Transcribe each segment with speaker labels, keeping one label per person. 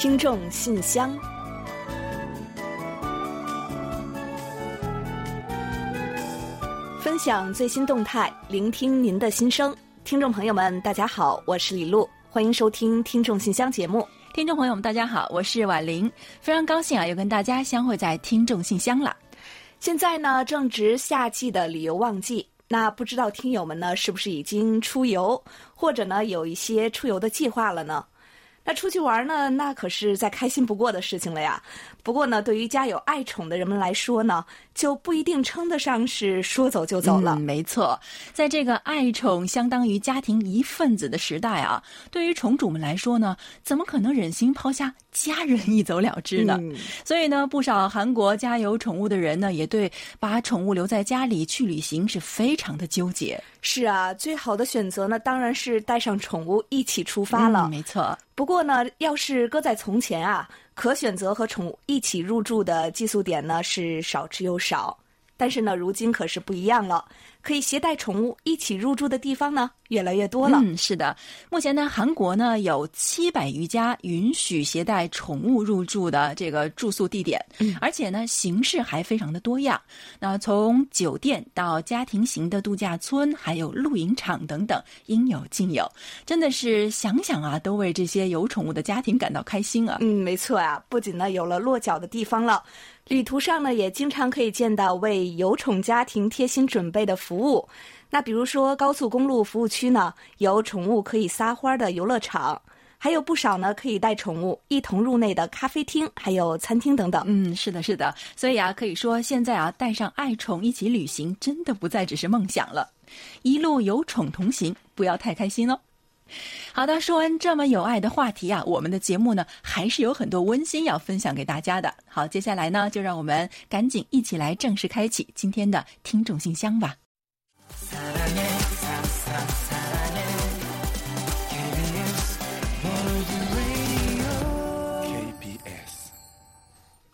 Speaker 1: 听众信箱，分享最新动态，聆听您的心声。听众朋友们，大家好，我是李璐，欢迎收听《听众信箱》节目。
Speaker 2: 听众朋友们，大家好，我是婉玲，非常高兴啊，又跟大家相会在《听众信箱》了。
Speaker 1: 现在呢，正值夏季的旅游旺季，那不知道听友们呢，是不是已经出游，或者呢，有一些出游的计划了呢？那出去玩呢，那可是再开心不过的事情了呀。不过呢，对于家有爱宠的人们来说呢，就不一定称得上是说走就走了。
Speaker 2: 嗯，没错，在这个爱宠相当于家庭一份子的时代啊，对于宠主们来说呢，怎么可能忍心抛下家人一走了之呢？所以呢，不少韩国家有宠物的人呢，也对把宠物留在家里去旅行是非常的纠结。
Speaker 1: 是啊，最好的选择呢，当然是带上宠物一起出发了。
Speaker 2: 没错。
Speaker 1: 不过呢，要是搁在从前啊，可选择和宠物一起入住的寄宿点呢是少之又少。但是呢，如今可是不一样了。可以携带宠物一起入住的地方呢，越来越多了。
Speaker 2: 嗯，是的，目前呢，韩国呢有七百余家允许携带宠物入住的这个住宿地点，嗯而且呢，形式还非常的多样。那从酒店到家庭型的度假村，还有露营场等等，应有尽有。真的是想想啊，都为这些有宠物的家庭感到开心啊。
Speaker 1: 嗯，没错啊，不仅呢有了落脚的地方了，旅途上呢也经常可以见到为有宠家庭贴心准备的。服务，那比如说高速公路服务区呢，有宠物可以撒欢的游乐场，还有不少呢可以带宠物一同入内的咖啡厅，还有餐厅等等。
Speaker 2: 嗯，是的，是的。所以啊，可以说现在啊，带上爱宠一起旅行，真的不再只是梦想了。一路有宠同行，不要太开心哦。好的，说完这么有爱的话题啊，我们的节目呢还是有很多温馨要分享给大家的。好，接下来呢，就让我们赶紧一起来正式开启今天的听众信箱吧。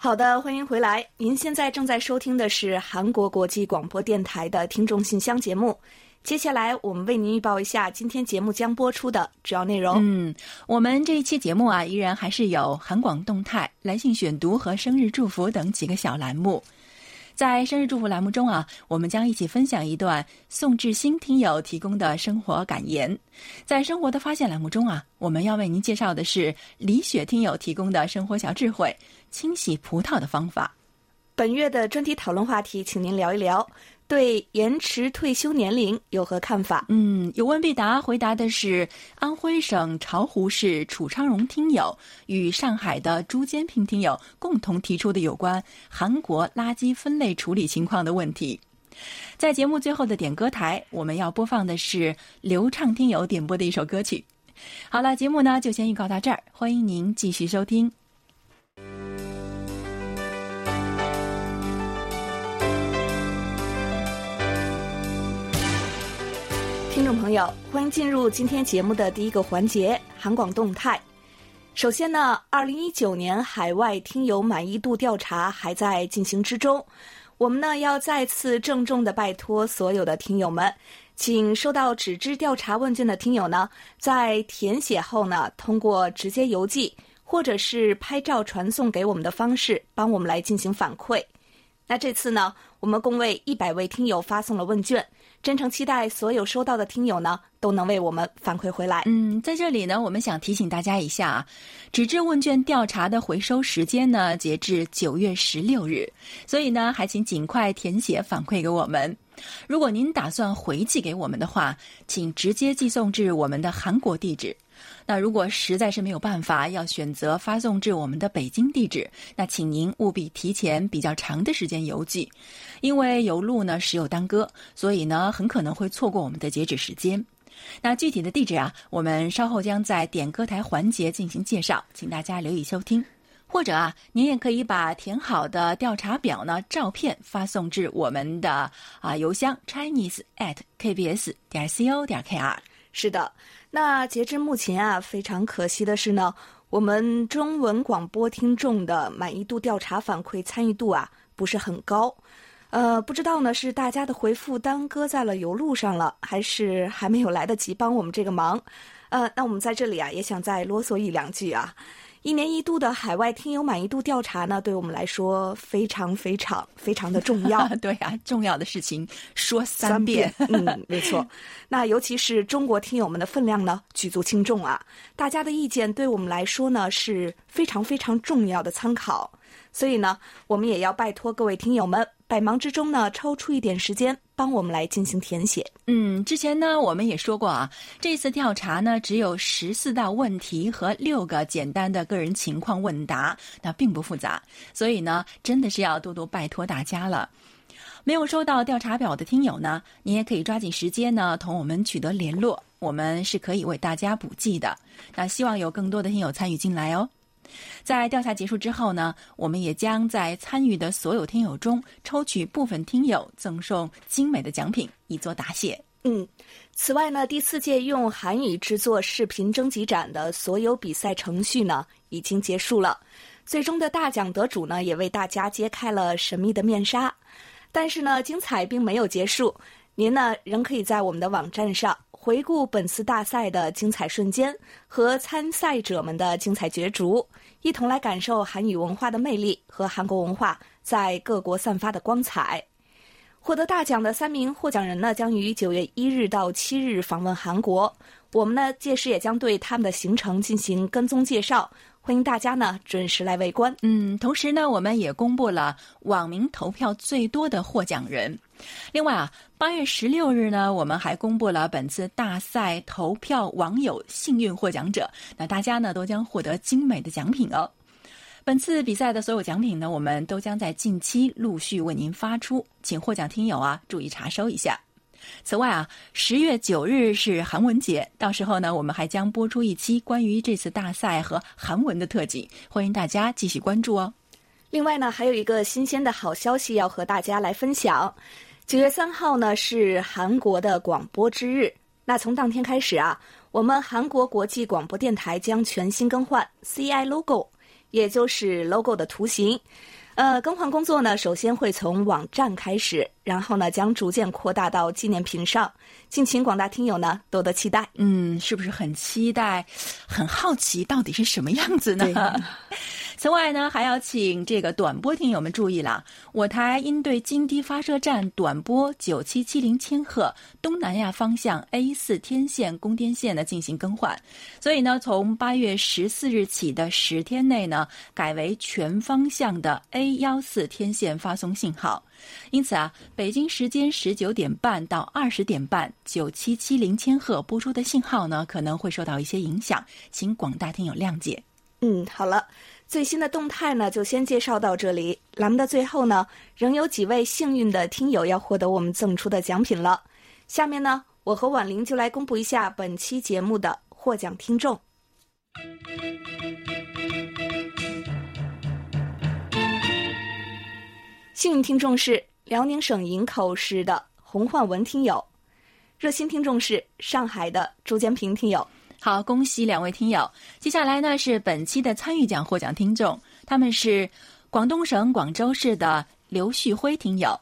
Speaker 1: 好的，欢迎回来。您现在正在收听的是韩国国际广播电台的听众信箱节目。接下来，我们为您预报一下今天节目将播出的主要内容。
Speaker 2: 嗯，我们这一期节目啊，依然还是有韩广动态、来信选读和生日祝福等几个小栏目。在生日祝福栏目中啊，我们将一起分享一段宋志新听友提供的生活感言。在生活的发现栏目中啊，我们要为您介绍的是李雪听友提供的生活小智慧——清洗葡萄的方法。
Speaker 1: 本月的专题讨论话题，请您聊一聊。对延迟退休年龄有何看法？
Speaker 2: 嗯，有问必答，回答的是安徽省巢湖市楚昌荣听友与上海的朱坚平听友共同提出的有关韩国垃圾分类处理情况的问题。在节目最后的点歌台，我们要播放的是流畅听友点播的一首歌曲。好了，节目呢就先预告到这儿，欢迎您继续收听。
Speaker 1: 朋友，欢迎进入今天节目的第一个环节——韩广动态。首先呢，二零一九年海外听友满意度调查还在进行之中，我们呢要再次郑重的拜托所有的听友们，请收到纸质调查问卷的听友呢，在填写后呢，通过直接邮寄或者是拍照传送给我们的方式，帮我们来进行反馈。那这次呢，我们共为一百位听友发送了问卷。真诚期待所有收到的听友呢，都能为我们反馈回来。
Speaker 2: 嗯，在这里呢，我们想提醒大家一下啊，纸质问卷调查的回收时间呢，截至九月十六日，所以呢，还请尽快填写反馈给我们。如果您打算回寄给我们的话，请直接寄送至我们的韩国地址。那如果实在是没有办法，要选择发送至我们的北京地址，那请您务必提前比较长的时间邮寄，因为邮路呢时有耽搁，所以呢很可能会错过我们的截止时间。那具体的地址啊，我们稍后将在点歌台环节进行介绍，请大家留意收听。或者啊，您也可以把填好的调查表呢照片发送至我们的啊邮箱 chinese at kbs 点 co 点 kr。
Speaker 1: 是的。那截至目前啊，非常可惜的是呢，我们中文广播听众的满意度调查反馈参与度啊不是很高，呃，不知道呢是大家的回复耽搁在了邮路上了，还是还没有来得及帮我们这个忙，呃，那我们在这里啊也想再啰嗦一两句啊，一年一度的海外听友满意度调查呢，对我们来说非常非常非常的重要。
Speaker 2: 对啊，重要的事情说三遍。
Speaker 1: 嗯，没错。那尤其是中国听友们的分量呢，举足轻重啊。大家的意见对我们来说呢，是非常非常重要的参考。所以呢，我们也要拜托各位听友们，百忙之中呢，抽出一点时间。帮我们来进行填写。
Speaker 2: 嗯，之前呢我们也说过啊，这次调查呢只有十四道问题和六个简单的个人情况问答，那并不复杂，所以呢真的是要多多拜托大家了。没有收到调查表的听友呢，你也可以抓紧时间呢同我们取得联络，我们是可以为大家补寄的。那希望有更多的听友参与进来哦。在调查结束之后呢，我们也将在参与的所有听友中抽取部分听友赠送精美的奖品，以作答谢。
Speaker 1: 嗯，此外呢，第四届用韩语制作视频征集展的所有比赛程序呢已经结束了，最终的大奖得主呢也为大家揭开了神秘的面纱。但是呢，精彩并没有结束，您呢仍可以在我们的网站上。回顾本次大赛的精彩瞬间和参赛者们的精彩角逐，一同来感受韩语文化的魅力和韩国文化在各国散发的光彩。获得大奖的三名获奖人呢，将于九月一日到七日访问韩国。我们呢，届时也将对他们的行程进行跟踪介绍，欢迎大家呢准时来围观。
Speaker 2: 嗯，同时呢，我们也公布了网民投票最多的获奖人。另外啊，八月十六日呢，我们还公布了本次大赛投票网友幸运获奖者，那大家呢都将获得精美的奖品哦。本次比赛的所有奖品呢，我们都将在近期陆续为您发出，请获奖听友啊注意查收一下。此外啊，十月九日是韩文节，到时候呢，我们还将播出一期关于这次大赛和韩文的特辑，欢迎大家继续关注哦。
Speaker 1: 另外呢，还有一个新鲜的好消息要和大家来分享。九月三号呢是韩国的广播之日。那从当天开始啊，我们韩国国际广播电台将全新更换 CI logo，也就是 logo 的图形。呃，更换工作呢，首先会从网站开始，然后呢将逐渐扩大到纪念品上。敬请广大听友呢多多期待。
Speaker 2: 嗯，是不是很期待？很好奇到底是什么样子呢？此外呢，还要请这个短波听友们注意了，我台应对金堤发射站短波九七七零千赫东南亚方向 A 四天线供电线呢进行更换，所以呢，从八月十四日起的十天内呢，改为全方向的 A 幺四天线发送信号。因此啊，北京时间十九点半到二十点半九七七零千赫播出的信号呢，可能会受到一些影响，请广大听友谅解。
Speaker 1: 嗯，好了。最新的动态呢，就先介绍到这里。栏目的最后呢，仍有几位幸运的听友要获得我们赠出的奖品了。下面呢，我和婉玲就来公布一下本期节目的获奖听众。幸运听众是辽宁省营口市的洪焕文听友，热心听众是上海的朱建平听友。
Speaker 2: 好，恭喜两位听友。接下来呢是本期的参与奖获奖听众，他们是广东省广州市的刘旭辉听友，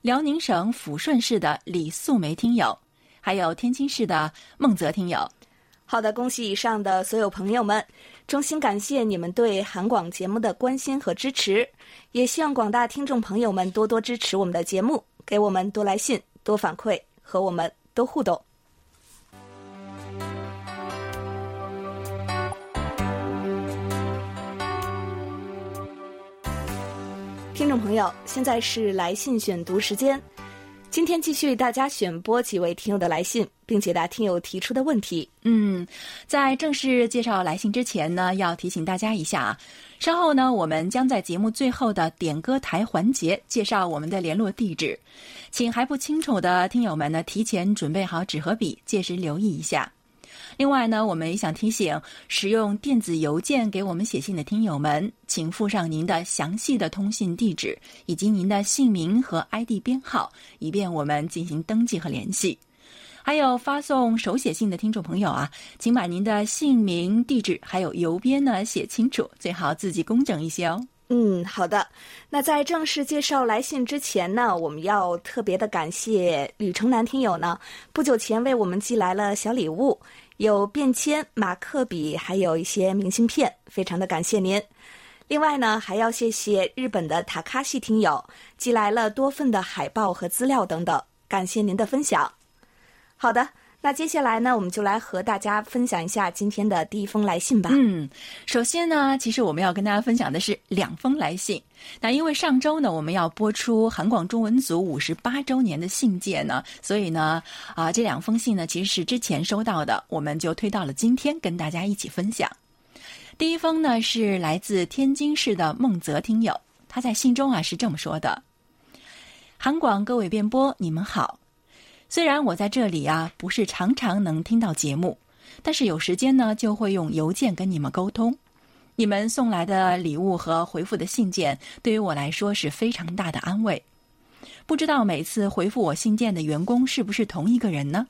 Speaker 2: 辽宁省抚顺市的李素梅听友，还有天津市的孟泽听友。
Speaker 1: 好的，恭喜以上的所有朋友们，衷心感谢你们对韩广节目的关心和支持，也希望广大听众朋友们多多支持我们的节目，给我们多来信、多反馈，和我们多互动。听众朋友，现在是来信选读时间。今天继续为大家选播几位听友的来信，并解答听友提出的问题。
Speaker 2: 嗯，在正式介绍来信之前呢，要提醒大家一下啊，稍后呢，我们将在节目最后的点歌台环节介绍我们的联络地址，请还不清楚的听友们呢，提前准备好纸和笔，届时留意一下。另外呢，我们也想提醒使用电子邮件给我们写信的听友们，请附上您的详细的通信地址以及您的姓名和 ID 编号，以便我们进行登记和联系。还有发送手写信的听众朋友啊，请把您的姓名、地址还有邮编呢写清楚，最好字迹工整一些哦。
Speaker 1: 嗯，好的。那在正式介绍来信之前呢，我们要特别的感谢吕城南听友呢，不久前为我们寄来了小礼物。有便签、马克笔，还有一些明信片，非常的感谢您。另外呢，还要谢谢日本的塔卡西听友寄来了多份的海报和资料等等，感谢您的分享。好的。那接下来呢，我们就来和大家分享一下今天的第一封来信吧。
Speaker 2: 嗯，首先呢，其实我们要跟大家分享的是两封来信。那因为上周呢，我们要播出韩广中文组五十八周年的信件呢，所以呢，啊，这两封信呢，其实是之前收到的，我们就推到了今天跟大家一起分享。第一封呢是来自天津市的孟泽听友，他在信中啊是这么说的：“韩广各位编播，你们好。”虽然我在这里啊，不是常常能听到节目，但是有时间呢，就会用邮件跟你们沟通。你们送来的礼物和回复的信件，对于我来说是非常大的安慰。不知道每次回复我信件的员工是不是同一个人呢？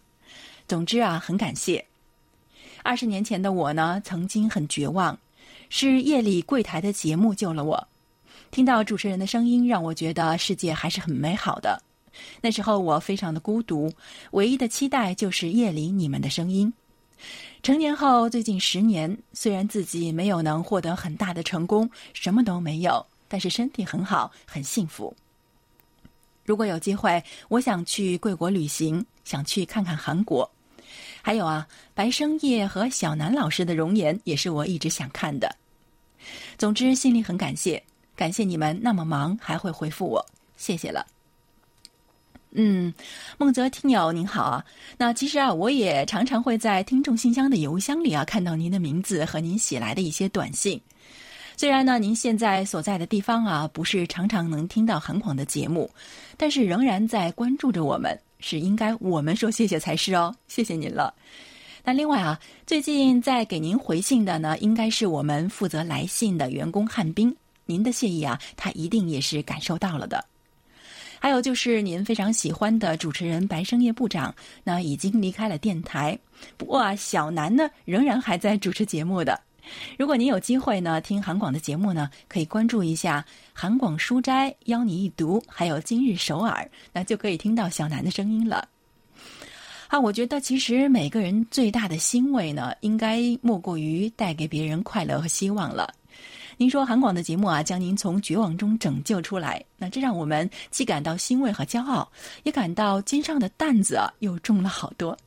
Speaker 2: 总之啊，很感谢。二十年前的我呢，曾经很绝望，是夜里柜台的节目救了我。听到主持人的声音，让我觉得世界还是很美好的。那时候我非常的孤独，唯一的期待就是夜里你们的声音。成年后，最近十年，虽然自己没有能获得很大的成功，什么都没有，但是身体很好，很幸福。如果有机会，我想去贵国旅行，想去看看韩国。还有啊，白生叶和小南老师的容颜也是我一直想看的。总之，心里很感谢，感谢你们那么忙还会回复我，谢谢了。嗯，孟泽听友您好啊。那其实啊，我也常常会在听众信箱的邮箱里啊看到您的名字和您写来的一些短信。虽然呢，您现在所在的地方啊不是常常能听到韩广的节目，但是仍然在关注着我们，是应该我们说谢谢才是哦，谢谢您了。那另外啊，最近在给您回信的呢，应该是我们负责来信的员工汉斌，您的谢意啊，他一定也是感受到了的。还有就是您非常喜欢的主持人白生叶部长，那已经离开了电台。不过啊，小南呢仍然还在主持节目的。如果您有机会呢听韩广的节目呢，可以关注一下韩广书斋邀你一读，还有今日首尔，那就可以听到小南的声音了。啊，我觉得其实每个人最大的欣慰呢，应该莫过于带给别人快乐和希望了。您说韩广的节目啊，将您从绝望中拯救出来，那这让我们既感到欣慰和骄傲，也感到肩上的担子啊又重了好多。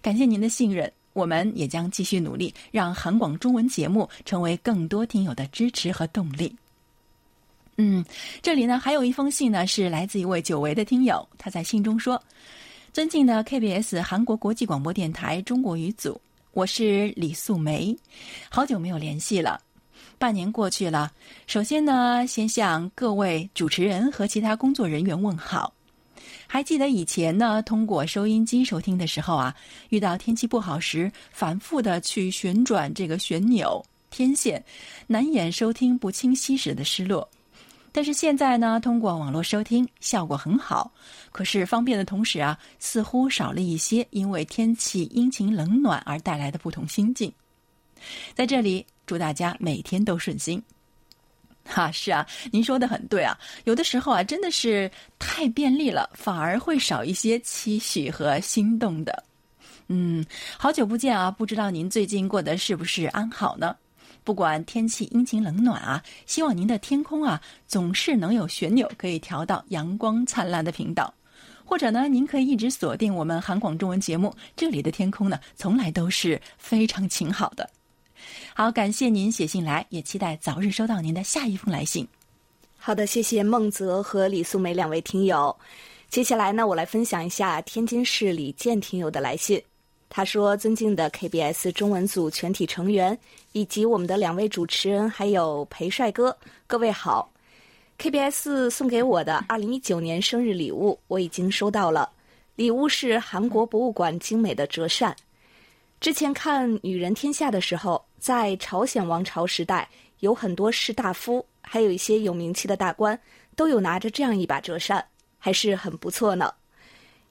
Speaker 2: 感谢您的信任，我们也将继续努力，让韩广中文节目成为更多听友的支持和动力。嗯，这里呢还有一封信呢，是来自一位久违的听友，他在信中说：“尊敬的 KBS 韩国国际广播电台中国语组，我是李素梅，好久没有联系了。”半年过去了，首先呢，先向各位主持人和其他工作人员问好。还记得以前呢，通过收音机收听的时候啊，遇到天气不好时，反复的去旋转这个旋钮天线，难掩收听不清晰时的失落。但是现在呢，通过网络收听效果很好，可是方便的同时啊，似乎少了一些因为天气阴晴冷暖而带来的不同心境。在这里。祝大家每天都顺心，哈，是啊，您说的很对啊。有的时候啊，真的是太便利了，反而会少一些期许和心动的。嗯，好久不见啊，不知道您最近过得是不是安好呢？不管天气阴晴冷暖啊，希望您的天空啊，总是能有旋钮可以调到阳光灿烂的频道，或者呢，您可以一直锁定我们韩广中文节目，这里的天空呢，从来都是非常晴好的。好，感谢您写信来，也期待早日收到您的下一封来信。
Speaker 1: 好的，谢谢孟泽和李素梅两位听友。接下来呢，我来分享一下天津市李健听友的来信。他说：“尊敬的 KBS 中文组全体成员，以及我们的两位主持人，还有裴帅哥，各位好。KBS 送给我的2019年生日礼物，我已经收到了。礼物是韩国博物馆精美的折扇。之前看《女人天下》的时候。”在朝鲜王朝时代，有很多士大夫，还有一些有名气的大官，都有拿着这样一把折扇，还是很不错呢。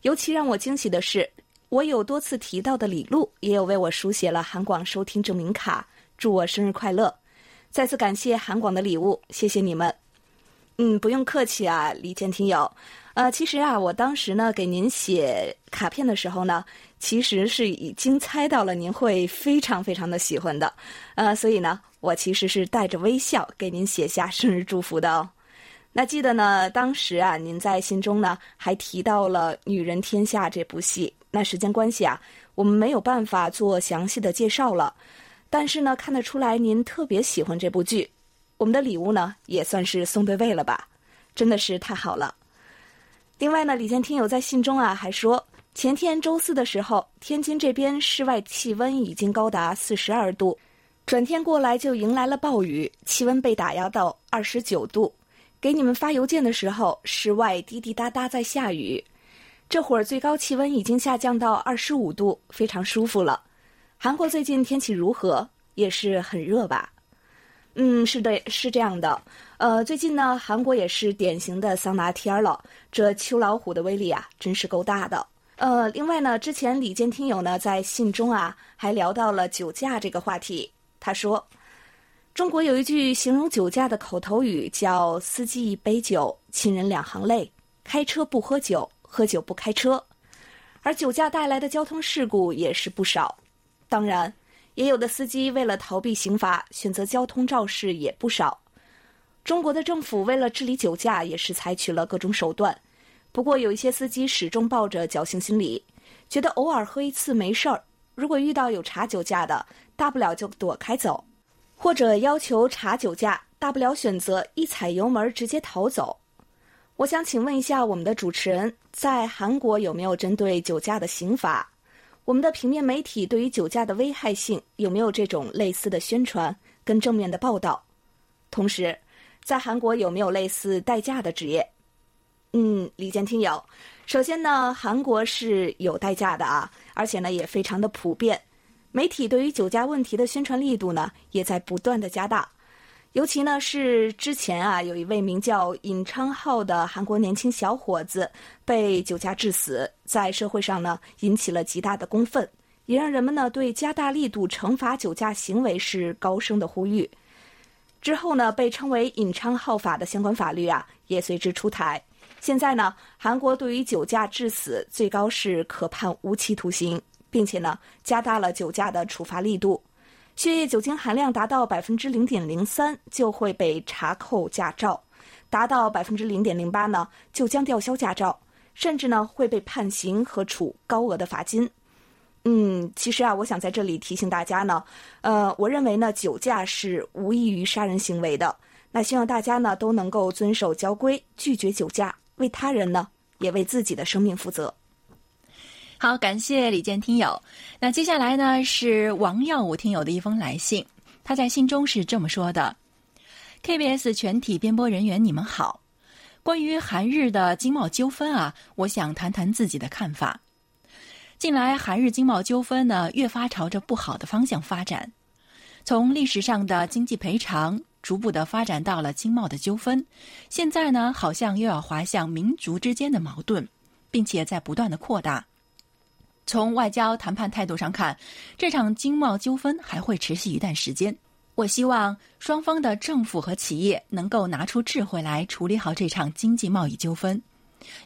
Speaker 1: 尤其让我惊喜的是，我有多次提到的李璐也有为我书写了韩广收听证明卡，祝我生日快乐。再次感谢韩广的礼物，谢谢你们。嗯，不用客气啊，李健听友。呃，其实啊，我当时呢给您写卡片的时候呢，其实是已经猜到了您会非常非常的喜欢的，呃，所以呢，我其实是带着微笑给您写下生日祝福的哦。那记得呢，当时啊，您在信中呢还提到了《女人天下》这部戏。那时间关系啊，我们没有办法做详细的介绍了，但是呢，看得出来您特别喜欢这部剧。我们的礼物呢，也算是送对位了吧？真的是太好了。另外呢，李健听友在信中啊还说，前天周四的时候，天津这边室外气温已经高达四十二度，转天过来就迎来了暴雨，气温被打压到二十九度。给你们发邮件的时候，室外滴滴答答在下雨，这会儿最高气温已经下降到二十五度，非常舒服了。韩国最近天气如何？也是很热吧？嗯，是的，是这样的。呃，最近呢，韩国也是典型的桑拿天了，这秋老虎的威力啊，真是够大的。呃，另外呢，之前李健听友呢在信中啊还聊到了酒驾这个话题，他说。中国有一句形容酒驾的口头语，叫“司机一杯酒，亲人两行泪”。开车不喝酒，喝酒不开车。而酒驾带来的交通事故也是不少。当然，也有的司机为了逃避刑罚，选择交通肇事也不少。中国的政府为了治理酒驾，也是采取了各种手段。不过，有一些司机始终抱着侥幸心理，觉得偶尔喝一次没事儿。如果遇到有查酒驾的，大不了就躲开走。或者要求查酒驾，大不了选择一踩油门直接逃走。我想请问一下我们的主持人，在韩国有没有针对酒驾的刑法？我们的平面媒体对于酒驾的危害性有没有这种类似的宣传跟正面的报道？同时，在韩国有没有类似代驾的职业？嗯，李健听友，首先呢，韩国是有代驾的啊，而且呢也非常的普遍。媒体对于酒驾问题的宣传力度呢，也在不断的加大。尤其呢是之前啊，有一位名叫尹昌浩的韩国年轻小伙子被酒驾致死，在社会上呢引起了极大的公愤，也让人们呢对加大力度惩罚酒驾行为是高声的呼吁。之后呢，被称为尹昌浩法的相关法律啊，也随之出台。现在呢，韩国对于酒驾致死，最高是可判无期徒刑。并且呢，加大了酒驾的处罚力度，血液酒精含量达到百分之零点零三就会被查扣驾照，达到百分之零点零八呢就将吊销驾照，甚至呢会被判刑和处高额的罚金。嗯，其实啊，我想在这里提醒大家呢，呃，我认为呢，酒驾是无异于杀人行为的。那希望大家呢都能够遵守交规，拒绝酒驾，为他人呢也为自己的生命负责。
Speaker 2: 好，感谢李健听友。那接下来呢是王耀武听友的一封来信，他在信中是这么说的：“KBS 全体编播人员，你们好。关于韩日的经贸纠纷啊，我想谈谈自己的看法。近来韩日经贸纠纷呢，越发朝着不好的方向发展，从历史上的经济赔偿，逐步的发展到了经贸的纠纷，现在呢，好像又要滑向民族之间的矛盾，并且在不断的扩大。”从外交谈判态度上看，这场经贸纠纷还会持续一段时间。我希望双方的政府和企业能够拿出智慧来处理好这场经济贸易纠纷，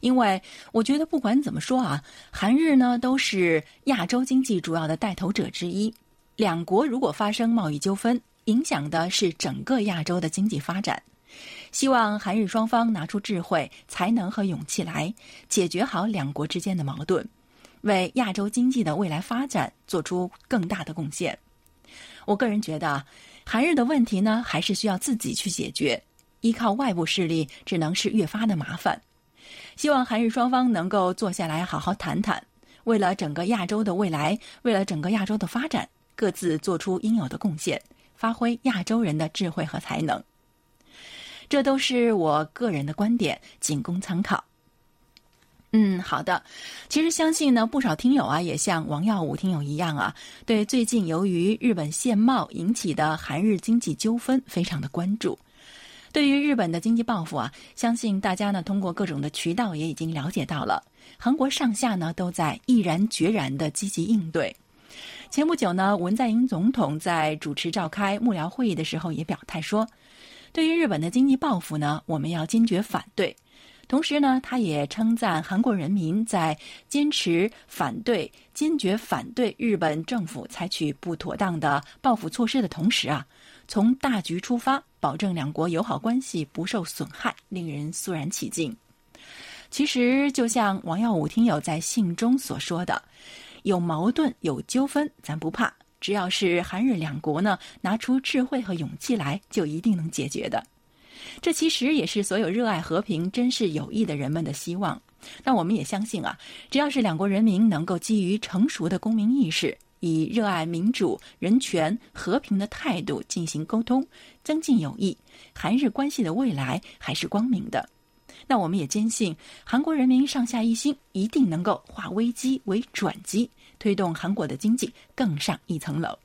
Speaker 2: 因为我觉得不管怎么说啊，韩日呢都是亚洲经济主要的带头者之一。两国如果发生贸易纠纷，影响的是整个亚洲的经济发展。希望韩日双方拿出智慧、才能和勇气来解决好两国之间的矛盾。为亚洲经济的未来发展做出更大的贡献。我个人觉得，韩日的问题呢，还是需要自己去解决，依靠外部势力只能是越发的麻烦。希望韩日双方能够坐下来好好谈谈，为了整个亚洲的未来，为了整个亚洲的发展，各自做出应有的贡献，发挥亚洲人的智慧和才能。这都是我个人的观点，仅供参考。嗯，好的。其实相信呢，不少听友啊，也像王耀武听友一样啊，对最近由于日本限贸引起的韩日经济纠纷非常的关注。对于日本的经济报复啊，相信大家呢通过各种的渠道也已经了解到了。韩国上下呢都在毅然决然的积极应对。前不久呢，文在寅总统在主持召开幕僚会议的时候也表态说。对于日本的经济报复呢，我们要坚决反对。同时呢，他也称赞韩国人民在坚持反对、坚决反对日本政府采取不妥当的报复措施的同时啊，从大局出发，保证两国友好关系不受损害，令人肃然起敬。其实，就像王耀武听友在信中所说的，有矛盾、有纠纷，咱不怕，只要是韩日两国呢拿出智慧和勇气来，就一定能解决的。这其实也是所有热爱和平、珍视友谊的人们的希望。那我们也相信啊，只要是两国人民能够基于成熟的公民意识，以热爱民主、人权、和平的态度进行沟通，增进友谊，韩日关系的未来还是光明的。那我们也坚信，韩国人民上下一心，一定能够化危机为转机，推动韩国的经济更上一层楼。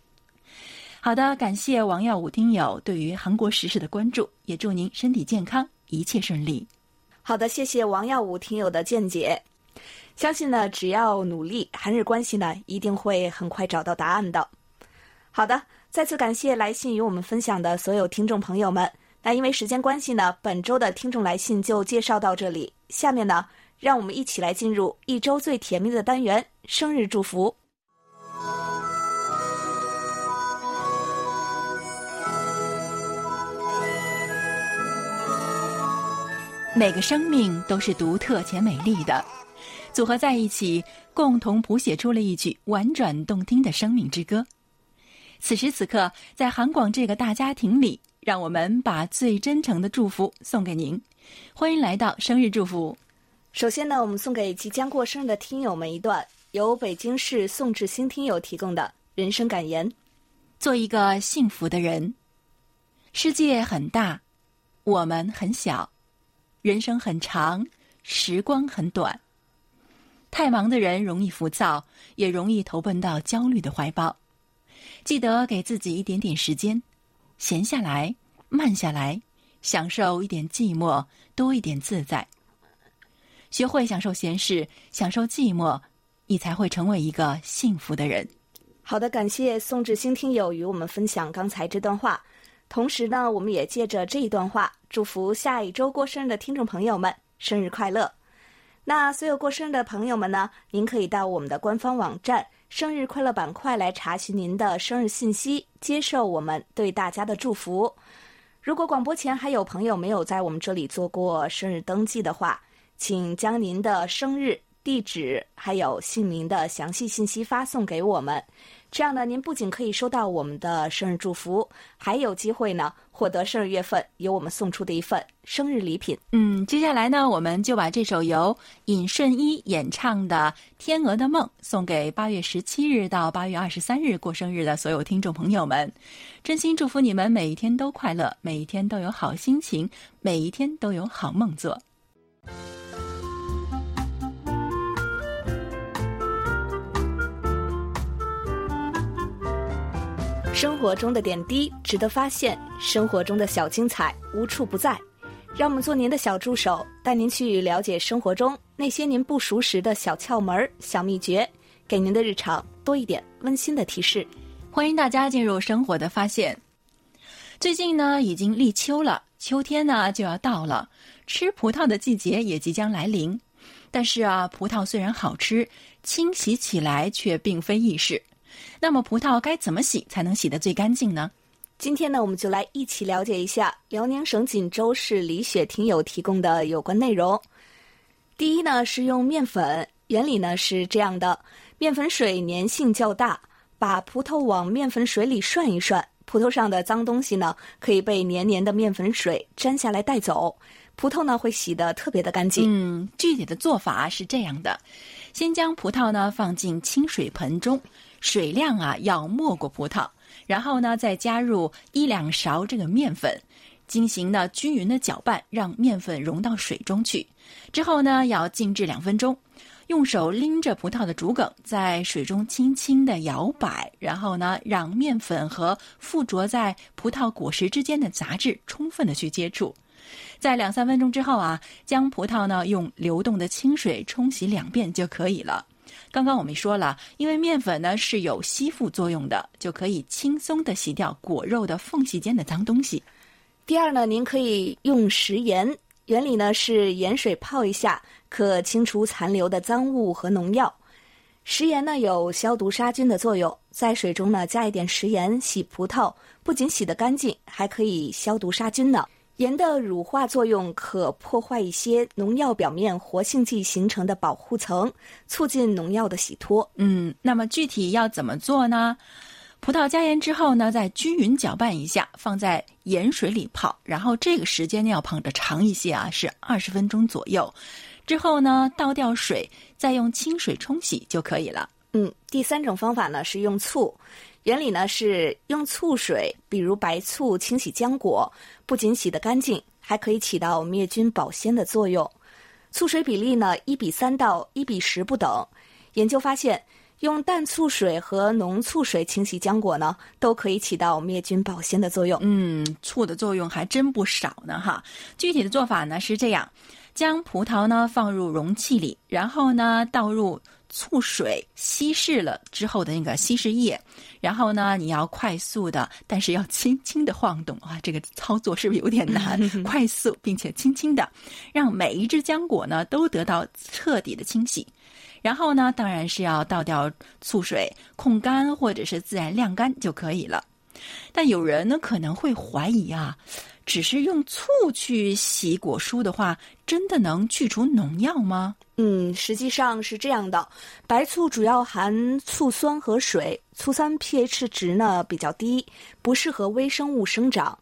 Speaker 2: 好的，感谢王耀武听友对于韩国时事的关注，也祝您身体健康，一切顺利。
Speaker 1: 好的，谢谢王耀武听友的见解。相信呢，只要努力，韩日关系呢一定会很快找到答案的。好的，再次感谢来信与我们分享的所有听众朋友们。那因为时间关系呢，本周的听众来信就介绍到这里。下面呢，让我们一起来进入一周最甜蜜的单元——生日祝福。
Speaker 2: 每个生命都是独特且美丽的，组合在一起，共同谱写出了一曲婉转动听的生命之歌。此时此刻，在韩广这个大家庭里，让我们把最真诚的祝福送给您。欢迎来到生日祝福。
Speaker 1: 首先呢，我们送给即将过生日的听友们一段由北京市宋志新听友提供的人生感言：
Speaker 2: 做一个幸福的人。世界很大，我们很小。人生很长，时光很短。太忙的人容易浮躁，也容易投奔到焦虑的怀抱。记得给自己一点点时间，闲下来，慢下来，享受一点寂寞，多一点自在。学会享受闲适，享受寂寞，你才会成为一个幸福的人。
Speaker 1: 好的，感谢宋志新听友与我们分享刚才这段话。同时呢，我们也借着这一段话，祝福下一周过生日的听众朋友们生日快乐。那所有过生日的朋友们呢，您可以到我们的官方网站“生日快乐”板块来查询您的生日信息，接受我们对大家的祝福。如果广播前还有朋友没有在我们这里做过生日登记的话，请将您的生日地址还有姓名的详细信息发送给我们。这样呢，您不仅可以收到我们的生日祝福，还有机会呢获得生日月份由我们送出的一份生日礼品。
Speaker 2: 嗯，接下来呢，我们就把这首由尹顺一演唱的《天鹅的梦》送给八月十七日到八月二十三日过生日的所有听众朋友们，真心祝福你们每一天都快乐，每一天都有好心情，每一天都有好梦做。
Speaker 1: 生活中的点滴值得发现，生活中的小精彩无处不在。让我们做您的小助手，带您去了解生活中那些您不熟识的小窍门、小秘诀，给您的日常多一点温馨的提示。
Speaker 2: 欢迎大家进入生活的发现。最近呢，已经立秋了，秋天呢就要到了，吃葡萄的季节也即将来临。但是啊，葡萄虽然好吃，清洗起来却并非易事。那么葡萄该怎么洗才能洗得最干净呢？
Speaker 1: 今天呢，我们就来一起了解一下辽宁省锦州市李雪听友提供的有关内容。第一呢，是用面粉，原理呢是这样的：面粉水粘性较大，把葡萄往面粉水里涮一涮，葡萄上的脏东西呢可以被黏黏的面粉水粘下来带走，葡萄呢会洗得特别的干净。
Speaker 2: 嗯，具体的做法是这样的：先将葡萄呢放进清水盆中。水量啊要没过葡萄，然后呢再加入一两勺这个面粉，进行呢均匀的搅拌，让面粉融到水中去。之后呢要静置两分钟，用手拎着葡萄的竹梗，在水中轻轻的摇摆，然后呢让面粉和附着在葡萄果实之间的杂质充分的去接触。在两三分钟之后啊，将葡萄呢用流动的清水冲洗两遍就可以了。刚刚我们说了，因为面粉呢是有吸附作用的，就可以轻松的洗掉果肉的缝隙间的脏东西。
Speaker 1: 第二呢，您可以用食盐，原理呢是盐水泡一下，可清除残留的脏物和农药。食盐呢有消毒杀菌的作用，在水中呢加一点食盐洗葡萄，不仅洗得干净，还可以消毒杀菌呢。盐的乳化作用可破坏一些农药表面活性剂形成的保护层，促进农药的洗脱。
Speaker 2: 嗯，那么具体要怎么做呢？葡萄加盐之后呢，再均匀搅拌一下，放在盐水里泡，然后这个时间呢要捧的长一些啊，是二十分钟左右。之后呢，倒掉水，再用清水冲洗就可以了。
Speaker 1: 嗯，第三种方法呢是用醋，原理呢是用醋水，比如白醋清洗浆果，不仅洗得干净，还可以起到灭菌保鲜的作用。醋水比例呢一比三到一比十不等。研究发现，用淡醋水和浓醋水清洗浆果呢，都可以起到灭菌保鲜的作用。
Speaker 2: 嗯，醋的作用还真不少呢哈。具体的做法呢是这样：将葡萄呢放入容器里，然后呢倒入。醋水稀释了之后的那个稀释液，然后呢，你要快速的，但是要轻轻的晃动啊，这个操作是不是有点难？快速并且轻轻的，让每一只浆果呢都得到彻底的清洗。然后呢，当然是要倒掉醋水，控干或者是自然晾干就可以了。但有人呢可能会怀疑啊，只是用醋去洗果蔬的话，真的能去除农药吗？
Speaker 1: 嗯，实际上是这样的，白醋主要含醋酸和水，醋酸 pH 值呢比较低，不适合微生物生长。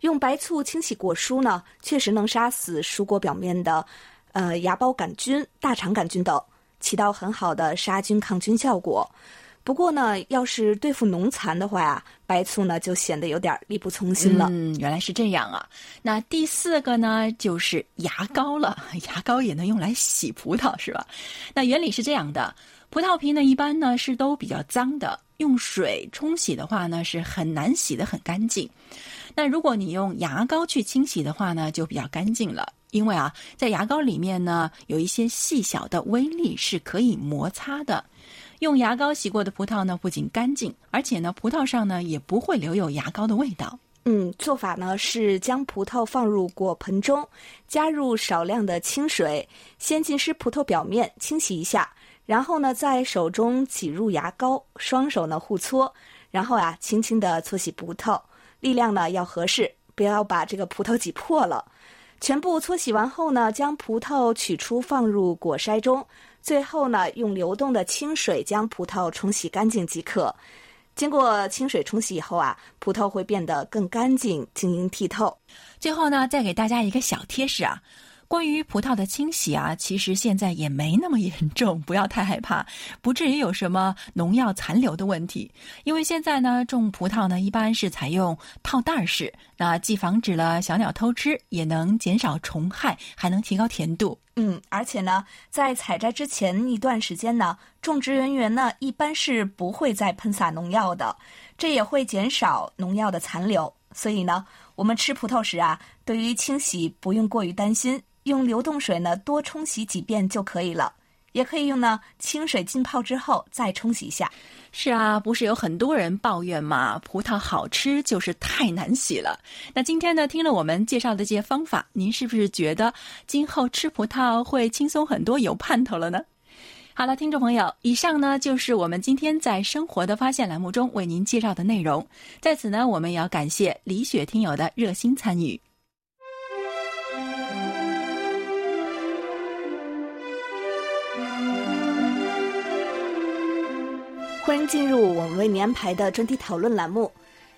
Speaker 1: 用白醋清洗果蔬呢，确实能杀死蔬果表面的，呃，芽孢杆菌、大肠杆菌等，起到很好的杀菌抗菌效果。不过呢，要是对付农残的话呀，白醋呢就显得有点力不从心了。
Speaker 2: 嗯，原来是这样啊。那第四个呢，就是牙膏了。牙膏也能用来洗葡萄，是吧？那原理是这样的：葡萄皮呢，一般呢是都比较脏的，用水冲洗的话呢，是很难洗得很干净。那如果你用牙膏去清洗的话呢，就比较干净了。因为啊，在牙膏里面呢，有一些细小的微粒是可以摩擦的。用牙膏洗过的葡萄呢，不仅干净，而且呢，葡萄上呢也不会留有牙膏的味道。
Speaker 1: 嗯，做法呢是将葡萄放入果盆中，加入少量的清水，先浸湿葡萄表面，清洗一下，然后呢，在手中挤入牙膏，双手呢互搓，然后啊，轻轻的搓洗葡萄，力量呢要合适，不要把这个葡萄挤破了。全部搓洗完后呢，将葡萄取出，放入果筛中。最后呢，用流动的清水将葡萄冲洗干净即可。经过清水冲洗以后啊，葡萄会变得更干净、晶莹剔透。
Speaker 2: 最后呢，再给大家一个小贴士啊。关于葡萄的清洗啊，其实现在也没那么严重，不要太害怕，不至于有什么农药残留的问题。因为现在呢，种葡萄呢一般是采用套袋式，那既防止了小鸟偷吃，也能减少虫害，还能提高甜度。
Speaker 1: 嗯，而且呢，在采摘之前一段时间呢，种植人员呢一般是不会再喷洒农药的，这也会减少农药的残留。所以呢，我们吃葡萄时啊，对于清洗不用过于担心。用流动水呢多冲洗几遍就可以了，也可以用呢清水浸泡之后再冲洗一下。
Speaker 2: 是啊，不是有很多人抱怨吗？葡萄好吃就是太难洗了。那今天呢，听了我们介绍的这些方法，您是不是觉得今后吃葡萄会轻松很多、有盼头了呢？好了，听众朋友，以上呢就是我们今天在生活的发现栏目中为您介绍的内容。在此呢，我们也要感谢李雪听友的热心参与。
Speaker 1: 欢迎进入我们为您安排的专题讨论栏目。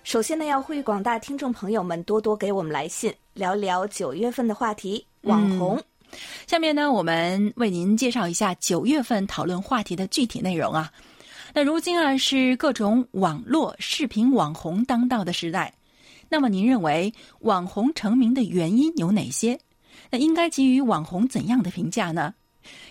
Speaker 1: 首先呢，要呼吁广大听众朋友们多多给我们来信，聊聊九月份的话题——网红。
Speaker 2: 下面呢，我们为您介绍一下九月份讨论话题的具体内容啊。那如今啊，是各种网络视频网红当道的时代。那么，您认为网红成名的原因有哪些？那应该给予网红怎样的评价呢？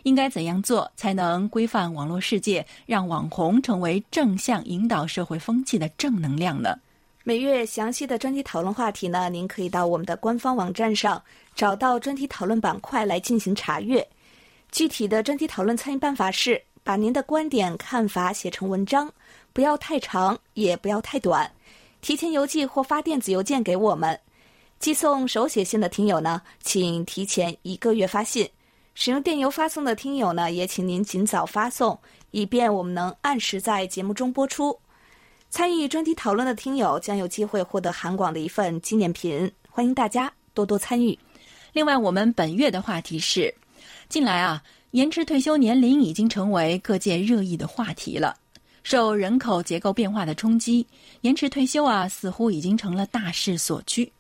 Speaker 2: 应该怎样做才能规范网络世界，让网红成为正向引导社会风气的正能量呢？
Speaker 1: 每月详细的专题讨论话题呢，您可以到我们的官方网站上找到专题讨论板块来进行查阅。具体的专题讨论参与办法是：把您的观点看法写成文章，不要太长，也不要太短，提前邮寄或发电子邮件给我们。寄送手写信的听友呢，请提前一个月发信；使用电邮发送的听友呢，也请您尽早发送，以便我们能按时在节目中播出。参与专题讨论的听友将有机会获得韩广的一份纪念品，欢迎大家多多参与。
Speaker 2: 另外，我们本月的话题是：近来啊，延迟退休年龄已经成为各界热议的话题了。受人口结构变化的冲击，延迟退休啊，似乎已经成了大势所趋。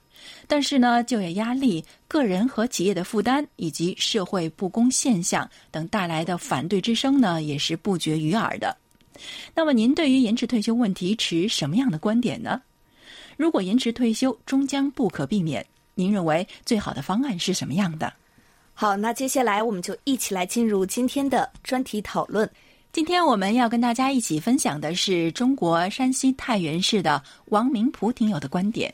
Speaker 2: 但是呢，就业压力、个人和企业的负担以及社会不公现象等带来的反对之声呢，也是不绝于耳的。那么，您对于延迟退休问题持什么样的观点呢？如果延迟退休终将不可避免，您认为最好的方案是什么样的？
Speaker 1: 好，那接下来我们就一起来进入今天的专题讨论。
Speaker 2: 今天我们要跟大家一起分享的是中国山西太原市的王明璞听友的观点。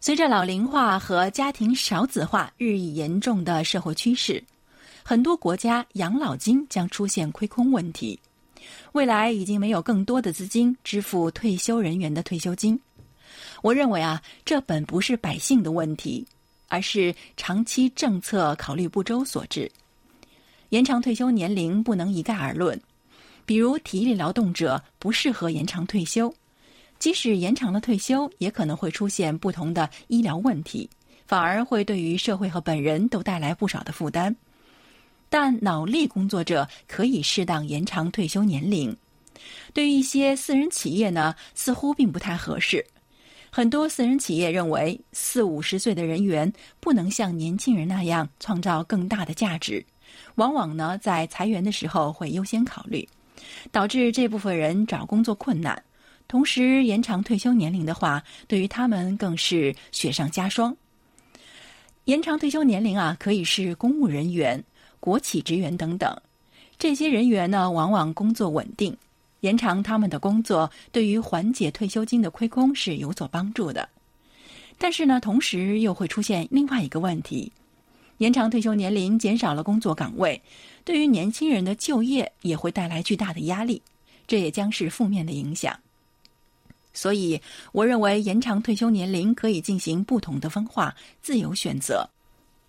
Speaker 2: 随着老龄化和家庭少子化日益严重的社会趋势，很多国家养老金将出现亏空问题。未来已经没有更多的资金支付退休人员的退休金。我认为啊，这本不是百姓的问题，而是长期政策考虑不周所致。延长退休年龄不能一概而论。比如体力劳动者不适合延长退休，即使延长了退休，也可能会出现不同的医疗问题，反而会对于社会和本人都带来不少的负担。但脑力工作者可以适当延长退休年龄，对于一些私人企业呢，似乎并不太合适。很多私人企业认为，四五十岁的人员不能像年轻人那样创造更大的价值，往往呢在裁员的时候会优先考虑。导致这部分人找工作困难，同时延长退休年龄的话，对于他们更是雪上加霜。延长退休年龄啊，可以是公务人员、国企职员等等，这些人员呢，往往工作稳定，延长他们的工作，对于缓解退休金的亏空是有所帮助的。但是呢，同时又会出现另外一个问题：延长退休年龄，减少了工作岗位。对于年轻人的就业也会带来巨大的压力，这也将是负面的影响。所以，我认为延长退休年龄可以进行不同的分化，自由选择。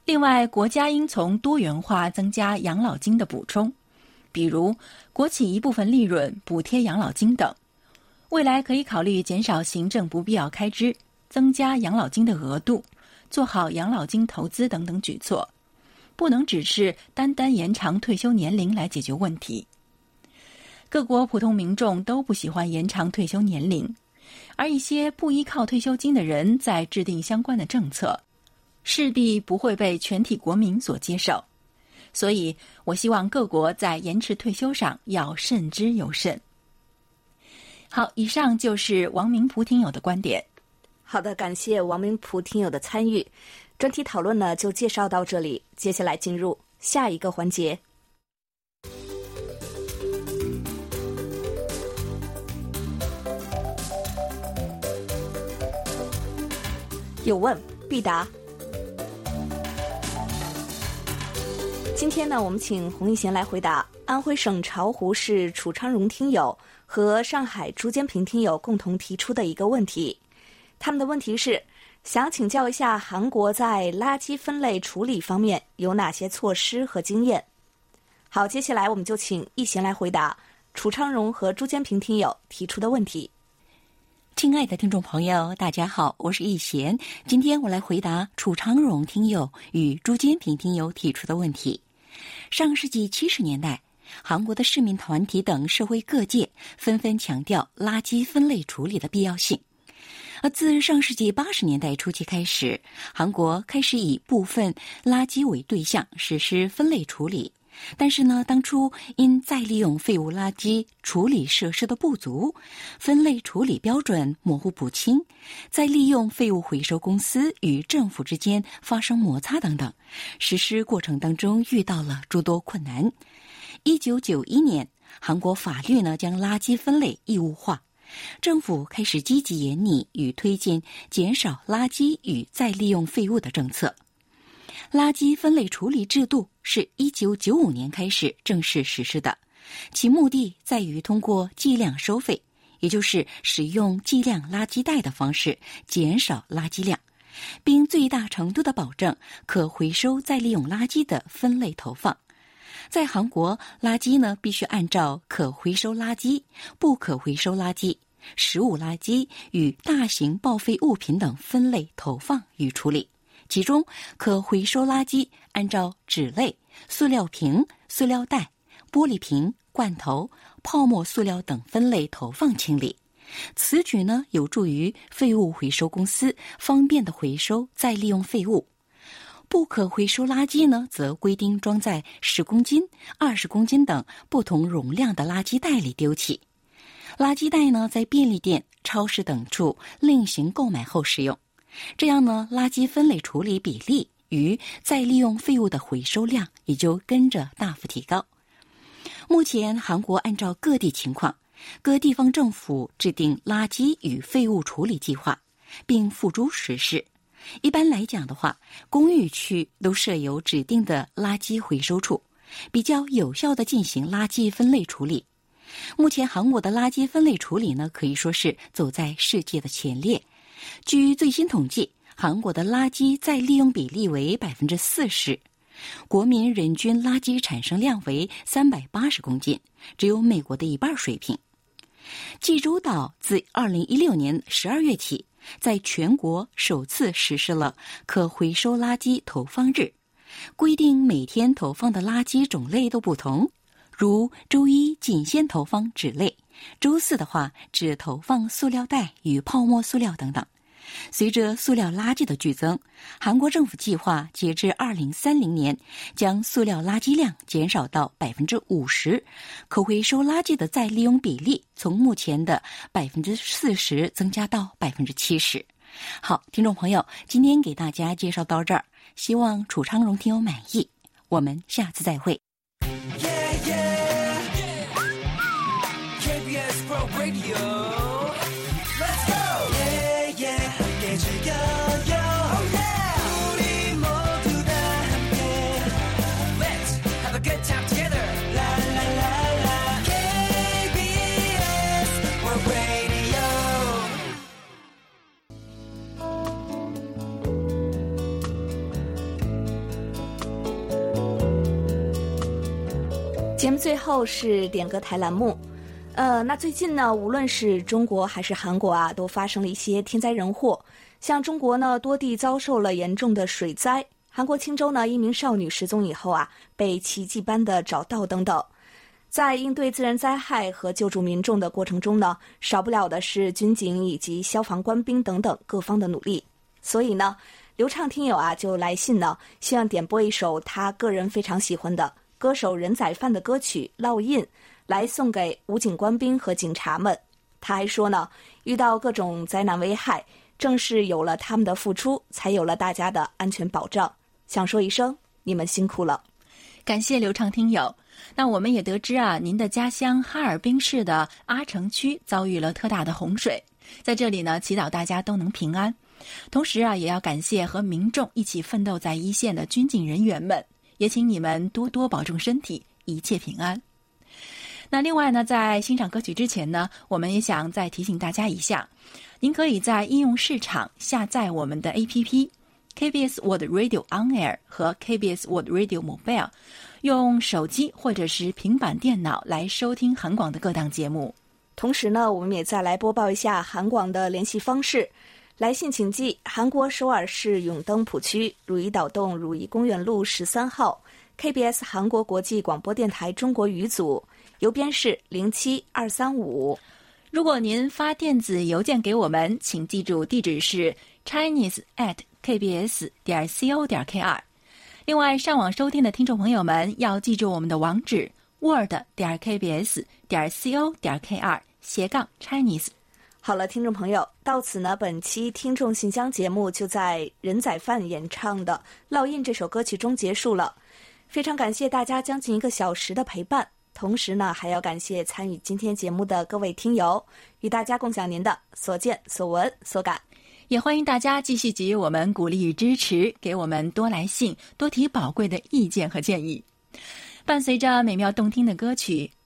Speaker 2: 另外，国家应从多元化增加养老金的补充，比如国企一部分利润补贴养老金等。未来可以考虑减少行政不必要开支，增加养老金的额度，做好养老金投资等等举措。不能只是单单延长退休年龄来解决问题。各国普通民众都不喜欢延长退休年龄，而一些不依靠退休金的人在制定相关的政策，势必不会被全体国民所接受。所以，我希望各国在延迟退休上要慎之又慎。好，以上就是王明普听友的观点。
Speaker 1: 好的，感谢王明普听友的参与。专题讨论呢，就介绍到这里。接下来进入下一个环节，有问必答。今天呢，我们请洪一贤来回答安徽省巢湖市楚昌荣听友和上海朱坚平听友共同提出的一个问题。他们的问题是。想请教一下，韩国在垃圾分类处理方面有哪些措施和经验？好，接下来我们就请一贤来回答楚昌荣和朱坚平听友提出的问题。
Speaker 3: 亲爱的听众朋友，大家好，我是易贤，今天我来回答楚昌荣听友与朱坚平听友提出的问题。上世纪七十年代，韩国的市民团体等社会各界纷纷强调垃圾分类处理的必要性。而自上世纪八十年代初期开始，韩国开始以部分垃圾为对象实施分类处理。但是呢，当初因再利用废物垃圾处理设施的不足，分类处理标准模糊不清，再利用废物回收公司与政府之间发生摩擦等等，实施过程当中遇到了诸多困难。一九九一年，韩国法律呢将垃圾分类义务化。政府开始积极研拟与推进减少垃圾与再利用废物的政策。垃圾分类处理制度是一九九五年开始正式实施的，其目的在于通过计量收费，也就是使用计量垃圾袋的方式减少垃圾量，并最大程度的保证可回收再利用垃圾的分类投放。在韩国，垃圾呢必须按照可回收垃圾、不可回收垃圾、食物垃圾与大型报废物品等分类投放与处理。其中，可回收垃圾按照纸类、塑料瓶、塑料袋、玻璃瓶、罐头、泡沫塑料等分类投放清理。此举呢，有助于废物回收公司方便的回收再利用废物。不可回收垃圾呢，则规定装在十公斤、二十公斤等不同容量的垃圾袋里丢弃。垃圾袋呢，在便利店、超市等处另行购买后使用。这样呢，垃圾分类处理比例与再利用废物的回收量也就跟着大幅提高。目前，韩国按照各地情况，各地方政府制定垃圾与废物处理计划，并付诸实施。一般来讲的话，公寓区都设有指定的垃圾回收处，比较有效的进行垃圾分类处理。目前韩国的垃圾分类处理呢，可以说是走在世界的前列。据最新统计，韩国的垃圾再利用比例为百分之四十，国民人均垃圾产生量为三百八十公斤，只有美国的一半水平。济州岛自二零一六年十二月起。在全国首次实施了可回收垃圾投放日，规定每天投放的垃圾种类都不同，如周一仅限投放纸类，周四的话只投放塑料袋与泡沫塑料等等。随着塑料垃圾的剧增，韩国政府计划截至二零三零年将塑料垃圾量减少到百分之五十，可回收垃圾的再利用比例从目前的百分之四十增加到百分之七十。好，听众朋友，今天给大家介绍到这儿，希望楚昌荣听友满意。我们下次再会。
Speaker 1: 节目最后是点歌台栏目，呃，那最近呢，无论是中国还是韩国啊，都发生了一些天灾人祸。像中国呢，多地遭受了严重的水灾；韩国青州呢，一名少女失踪以后啊，被奇迹般的找到等等。在应对自然灾害和救助民众的过程中呢，少不了的是军警以及消防官兵等等各方的努力。所以呢，刘畅听友啊就来信呢，希望点播一首他个人非常喜欢的。歌手任宰范的歌曲《烙印》来送给武警官兵和警察们。他还说呢，遇到各种灾难危害，正是有了他们的付出，才有了大家的安全保障。想说一声，你们辛苦了。
Speaker 2: 感谢刘畅听友。那我们也得知啊，您的家乡哈尔滨市的阿城区遭遇了特大的洪水，在这里呢，祈祷大家都能平安。同时啊，也要感谢和民众一起奋斗在一线的军警人员们。也请你们多多保重身体，一切平安。那另外呢，在欣赏歌曲之前呢，我们也想再提醒大家一下：您可以在应用市场下载我们的 APP KBS World Radio On Air 和 KBS World Radio Mobile，用手机或者是平板电脑来收听韩广的各档节目。
Speaker 1: 同时呢，我们也再来播报一下韩广的联系方式。来信请寄韩国首尔市永登浦区汝矣岛洞汝矣公园路十三号 KBS 韩国国际广播电台中国语组，邮编是零七二三五。
Speaker 2: 如果您发电子邮件给我们，请记住地址是 chinese at kbs 点 co 点 kr。另外，上网收听的听众朋友们要记住我们的网址 word 点 kbs 点 co 点 kr 斜杠 chinese。
Speaker 1: 好了，听众朋友，到此呢，本期听众信箱节目就在任宰范演唱的《烙印》这首歌曲中结束了。非常感谢大家将近一个小时的陪伴，同时呢，还要感谢参与今天节目的各位听友，与大家共享您的所见所闻所感。
Speaker 2: 也欢迎大家继续给予我们鼓励与支持，给我们多来信，多提宝贵的意见和建议。伴随着美妙动听的歌曲。